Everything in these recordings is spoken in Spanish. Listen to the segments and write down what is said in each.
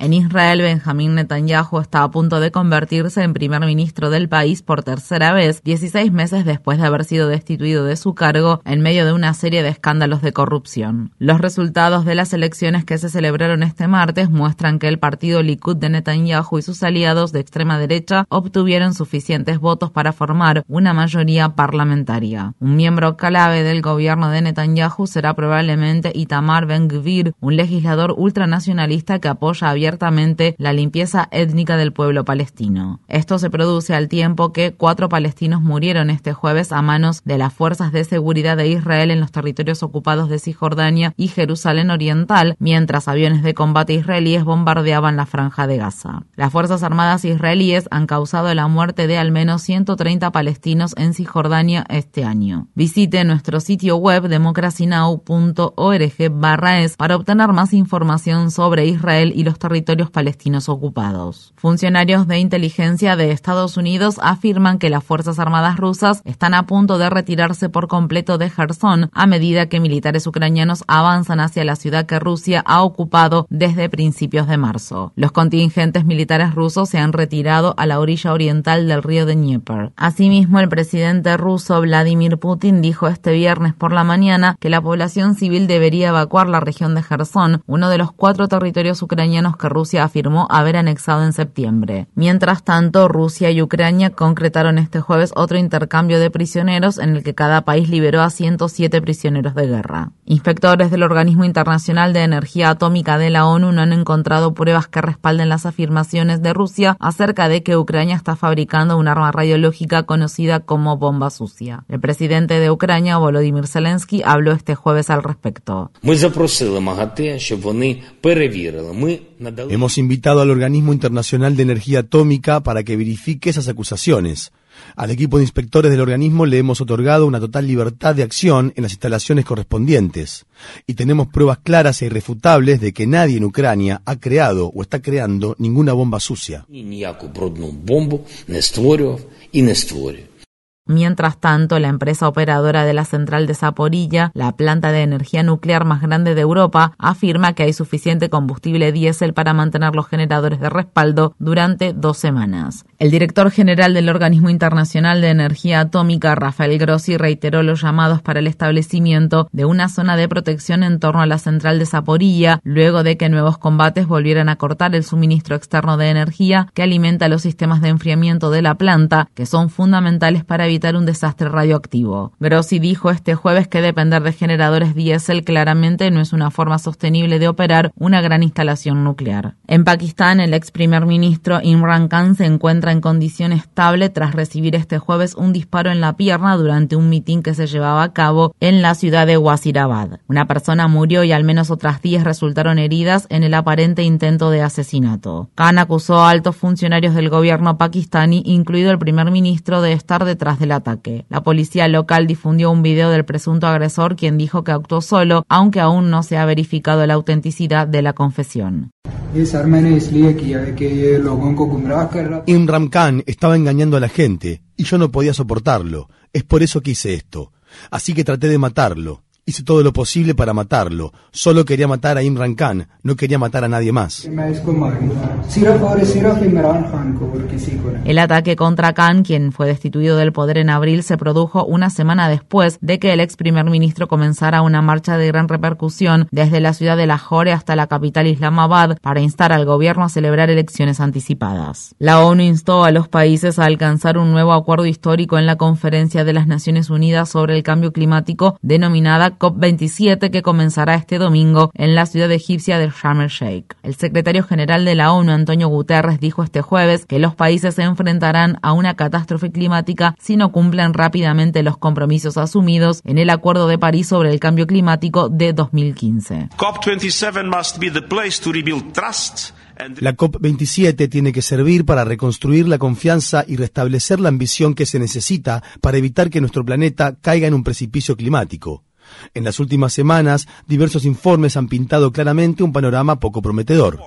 En Israel, Benjamín Netanyahu está a punto de convertirse en primer ministro del país por tercera vez, 16 meses después de haber sido destituido de su cargo en medio de una serie de escándalos de corrupción. Los resultados de las elecciones que se celebraron este martes muestran que el partido Likud de Netanyahu y sus aliados de extrema derecha obtuvieron suficientes votos para formar una mayoría parlamentaria. Un miembro clave del gobierno de Netanyahu será probablemente Itamar Ben-Gvir, un legislador ultranacionalista que apoya abiertamente la limpieza étnica del pueblo palestino. Esto se produce al tiempo que cuatro palestinos murieron este jueves a manos de las fuerzas de seguridad de Israel en los territorios ocupados de Cisjordania y Jerusalén Oriental, mientras aviones de combate israelíes bombardeaban la franja de Gaza. Las Fuerzas Armadas israelíes han causado la muerte de al menos 130 palestinos en Cisjordania este año. Visite nuestro sitio web democracynow.org es para obtener más información sobre Israel y los territorios territorios palestinos ocupados. Funcionarios de inteligencia de Estados Unidos afirman que las Fuerzas Armadas rusas están a punto de retirarse por completo de Gerson a medida que militares ucranianos avanzan hacia la ciudad que Rusia ha ocupado desde principios de marzo. Los contingentes militares rusos se han retirado a la orilla oriental del río de Dnieper. Asimismo, el presidente ruso Vladimir Putin dijo este viernes por la mañana que la población civil debería evacuar la región de Gerson, uno de los cuatro territorios ucranianos Rusia afirmó haber anexado en septiembre. Mientras tanto, Rusia y Ucrania concretaron este jueves otro intercambio de prisioneros en el que cada país liberó a 107 prisioneros de guerra. Inspectores del Organismo Internacional de Energía Atómica de la ONU no han encontrado pruebas que respalden las afirmaciones de Rusia acerca de que Ucrania está fabricando un arma radiológica conocida como bomba sucia. El presidente de Ucrania, Volodymyr Zelensky, habló este jueves al respecto. Hemos invitado al Organismo Internacional de Energía Atómica para que verifique esas acusaciones. Al equipo de inspectores del organismo le hemos otorgado una total libertad de acción en las instalaciones correspondientes. Y tenemos pruebas claras e irrefutables de que nadie en Ucrania ha creado o está creando ninguna bomba sucia. Mientras tanto, la empresa operadora de la central de Zaporilla, la planta de energía nuclear más grande de Europa, afirma que hay suficiente combustible diésel para mantener los generadores de respaldo durante dos semanas. El director general del Organismo Internacional de Energía Atómica, Rafael Grossi, reiteró los llamados para el establecimiento de una zona de protección en torno a la central de Zaporilla, luego de que nuevos combates volvieran a cortar el suministro externo de energía que alimenta los sistemas de enfriamiento de la planta, que son fundamentales para evitar un desastre radioactivo. Grossi dijo este jueves que depender de generadores diésel claramente no es una forma sostenible de operar una gran instalación nuclear. En Pakistán, el ex primer ministro Imran Khan se encuentra en condición estable tras recibir este jueves un disparo en la pierna durante un mitin que se llevaba a cabo en la ciudad de Wazirabad. Una persona murió y al menos otras 10 resultaron heridas en el aparente intento de asesinato. Khan acusó a altos funcionarios del gobierno pakistaní, incluido el primer ministro, de estar detrás de el ataque. La policía local difundió un video del presunto agresor quien dijo que actuó solo, aunque aún no se ha verificado la autenticidad de la confesión. Imran Khan estaba engañando a la gente y yo no podía soportarlo. Es por eso que hice esto. Así que traté de matarlo. Hice todo lo posible para matarlo. Solo quería matar a Imran Khan, no quería matar a nadie más. El ataque contra Khan, quien fue destituido del poder en abril, se produjo una semana después de que el ex primer ministro comenzara una marcha de gran repercusión desde la ciudad de Lahore hasta la capital Islamabad para instar al gobierno a celebrar elecciones anticipadas. La ONU instó a los países a alcanzar un nuevo acuerdo histórico en la Conferencia de las Naciones Unidas sobre el Cambio Climático denominada la COP27 que comenzará este domingo en la ciudad egipcia de Sharm el Sheikh. El secretario general de la ONU, Antonio Guterres, dijo este jueves que los países se enfrentarán a una catástrofe climática si no cumplen rápidamente los compromisos asumidos en el Acuerdo de París sobre el cambio climático de 2015. COP27 must be the place to rebuild trust la COP27 tiene que servir para reconstruir la confianza y restablecer la ambición que se necesita para evitar que nuestro planeta caiga en un precipicio climático. En las últimas semanas, diversos informes han pintado claramente un panorama poco prometedor.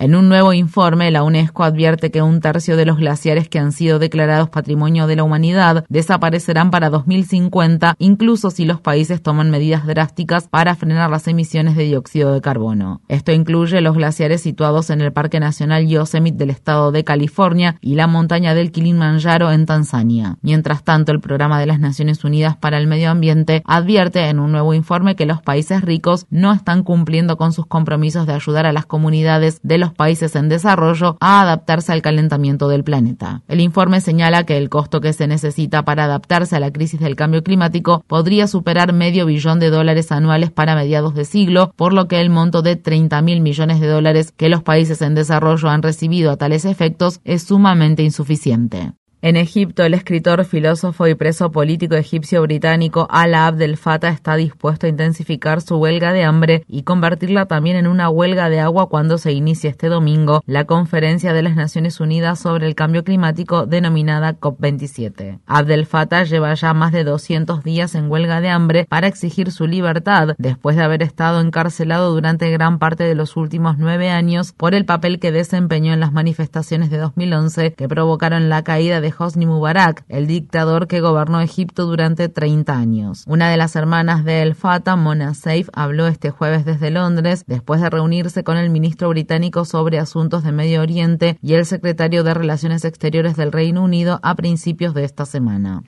En un nuevo informe, la UNESCO advierte que un tercio de los glaciares que han sido declarados Patrimonio de la Humanidad desaparecerán para 2050, incluso si los países toman medidas drásticas para frenar las emisiones de dióxido de carbono. Esto incluye los glaciares situados en el Parque Nacional Yosemite del estado de California y la montaña del Kilimanjaro en Tanzania. Mientras tanto, el programa de las Naciones Unidas para el Medio Ambiente advierte en un nuevo informe que los países ricos no están cumpliendo con sus compromisos de ayudar a las comunidades de los países en desarrollo a adaptarse al calentamiento del planeta. El informe señala que el costo que se necesita para adaptarse a la crisis del cambio climático podría superar medio billón de dólares anuales para mediados de siglo, por lo que el monto de 30 mil millones de dólares que los países en desarrollo han recibido a tales efectos es sumamente insuficiente. En Egipto, el escritor, filósofo y preso político egipcio británico Ala Abdel Fattah está dispuesto a intensificar su huelga de hambre y convertirla también en una huelga de agua cuando se inicie este domingo la conferencia de las Naciones Unidas sobre el cambio climático denominada COP27. Abdel Fattah lleva ya más de 200 días en huelga de hambre para exigir su libertad después de haber estado encarcelado durante gran parte de los últimos nueve años por el papel que desempeñó en las manifestaciones de 2011 que provocaron la caída de Hosni Mubarak, el dictador que gobernó Egipto durante 30 años. Una de las hermanas de El Fatah, Mona Saif, habló este jueves desde Londres después de reunirse con el ministro británico sobre asuntos de Medio Oriente y el secretario de Relaciones Exteriores del Reino Unido a principios de esta semana.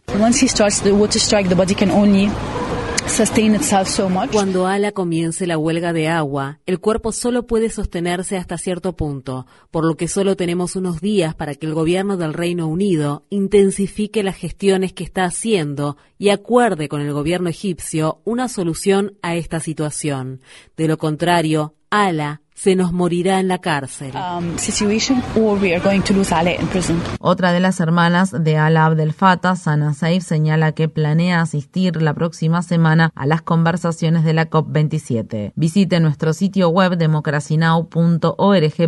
Cuando Ala comience la huelga de agua, el cuerpo solo puede sostenerse hasta cierto punto, por lo que solo tenemos unos días para que el gobierno del Reino Unido intensifique las gestiones que está haciendo y acuerde con el gobierno egipcio una solución a esta situación. De lo contrario, Ala se nos morirá en la cárcel. Um, Otra de las hermanas de Ala Abdel Fattah, Sana Saif, señala que planea asistir la próxima semana a las conversaciones de la COP27. Visite nuestro sitio web democracynow.org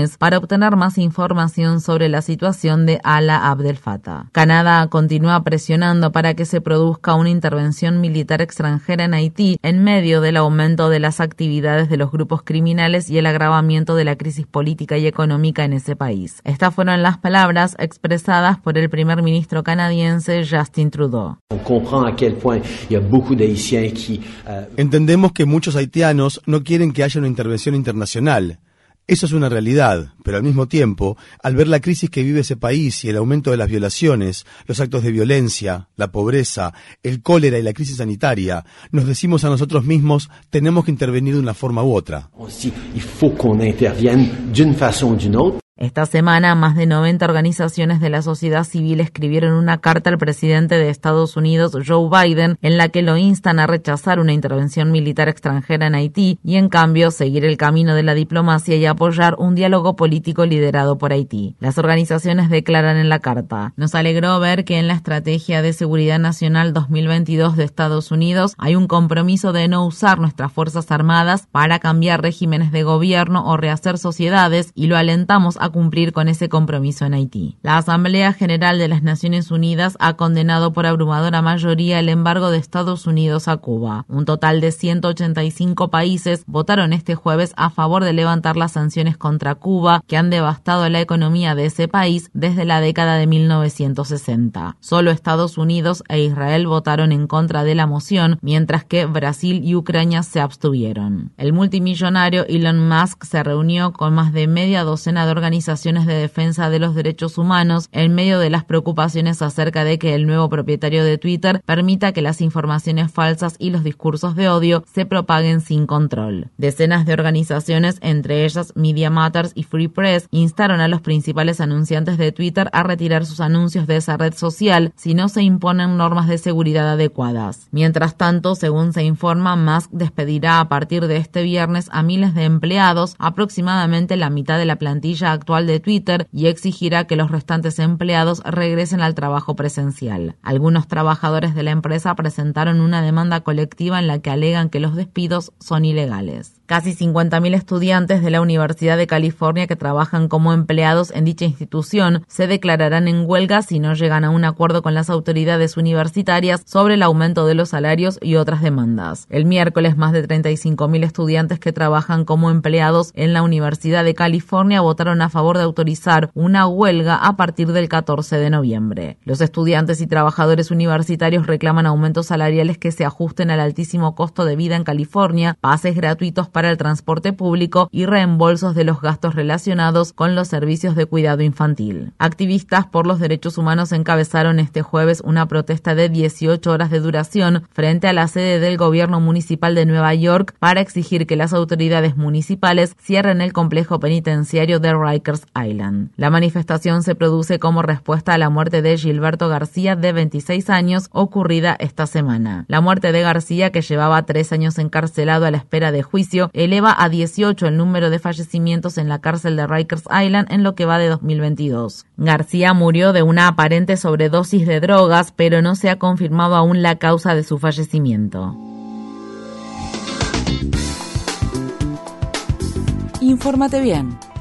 es para obtener más información sobre la situación de Ala Abdel Fattah. Canadá continúa presionando para que se produzca una intervención militar extranjera en Haití en medio del aumento de las actividades de los grupos criminales y el agravamiento de la crisis política y económica en ese país. Estas fueron las palabras expresadas por el primer ministro canadiense Justin Trudeau. Entendemos que muchos haitianos no quieren que haya una intervención internacional eso es una realidad, pero al mismo tiempo, al ver la crisis que vive ese país y el aumento de las violaciones, los actos de violencia, la pobreza, el cólera y la crisis sanitaria, nos decimos a nosotros mismos, tenemos que intervenir de una forma u otra. Esta semana, más de 90 organizaciones de la sociedad civil escribieron una carta al presidente de Estados Unidos, Joe Biden, en la que lo instan a rechazar una intervención militar extranjera en Haití y, en cambio, seguir el camino de la diplomacia y apoyar un diálogo político liderado por Haití. Las organizaciones declaran en la carta, nos alegró ver que en la Estrategia de Seguridad Nacional 2022 de Estados Unidos hay un compromiso de no usar nuestras Fuerzas Armadas para cambiar regímenes de gobierno o rehacer sociedades y lo alentamos a cumplir con ese compromiso en Haití. La Asamblea General de las Naciones Unidas ha condenado por abrumadora mayoría el embargo de Estados Unidos a Cuba. Un total de 185 países votaron este jueves a favor de levantar las sanciones contra Cuba que han devastado la economía de ese país desde la década de 1960. Solo Estados Unidos e Israel votaron en contra de la moción, mientras que Brasil y Ucrania se abstuvieron. El multimillonario Elon Musk se reunió con más de media docena de organizaciones organizaciones de defensa de los derechos humanos en medio de las preocupaciones acerca de que el nuevo propietario de Twitter permita que las informaciones falsas y los discursos de odio se propaguen sin control. Decenas de organizaciones, entre ellas Media Matters y Free Press, instaron a los principales anunciantes de Twitter a retirar sus anuncios de esa red social si no se imponen normas de seguridad adecuadas. Mientras tanto, según se informa, Musk despedirá a partir de este viernes a miles de empleados, aproximadamente la mitad de la plantilla actual de Twitter, y exigirá que los restantes empleados regresen al trabajo presencial. Algunos trabajadores de la empresa presentaron una demanda colectiva en la que alegan que los despidos son ilegales. Casi 50.000 estudiantes de la Universidad de California que trabajan como empleados en dicha institución se declararán en huelga si no llegan a un acuerdo con las autoridades universitarias sobre el aumento de los salarios y otras demandas. El miércoles, más de 35.000 estudiantes que trabajan como empleados en la Universidad de California votaron a favor de autorizar una huelga a partir del 14 de noviembre. Los estudiantes y trabajadores universitarios reclaman aumentos salariales que se ajusten al altísimo costo de vida en California, pases gratuitos para el transporte público y reembolsos de los gastos relacionados con los servicios de cuidado infantil. Activistas por los derechos humanos encabezaron este jueves una protesta de 18 horas de duración frente a la sede del gobierno municipal de Nueva York para exigir que las autoridades municipales cierren el complejo penitenciario de Rikers Island. La manifestación se produce como respuesta a la muerte de Gilberto García de 26 años ocurrida esta semana. La muerte de García, que llevaba tres años encarcelado a la espera de juicio, eleva a 18 el número de fallecimientos en la cárcel de Rikers Island en lo que va de 2022. García murió de una aparente sobredosis de drogas, pero no se ha confirmado aún la causa de su fallecimiento. Infórmate bien.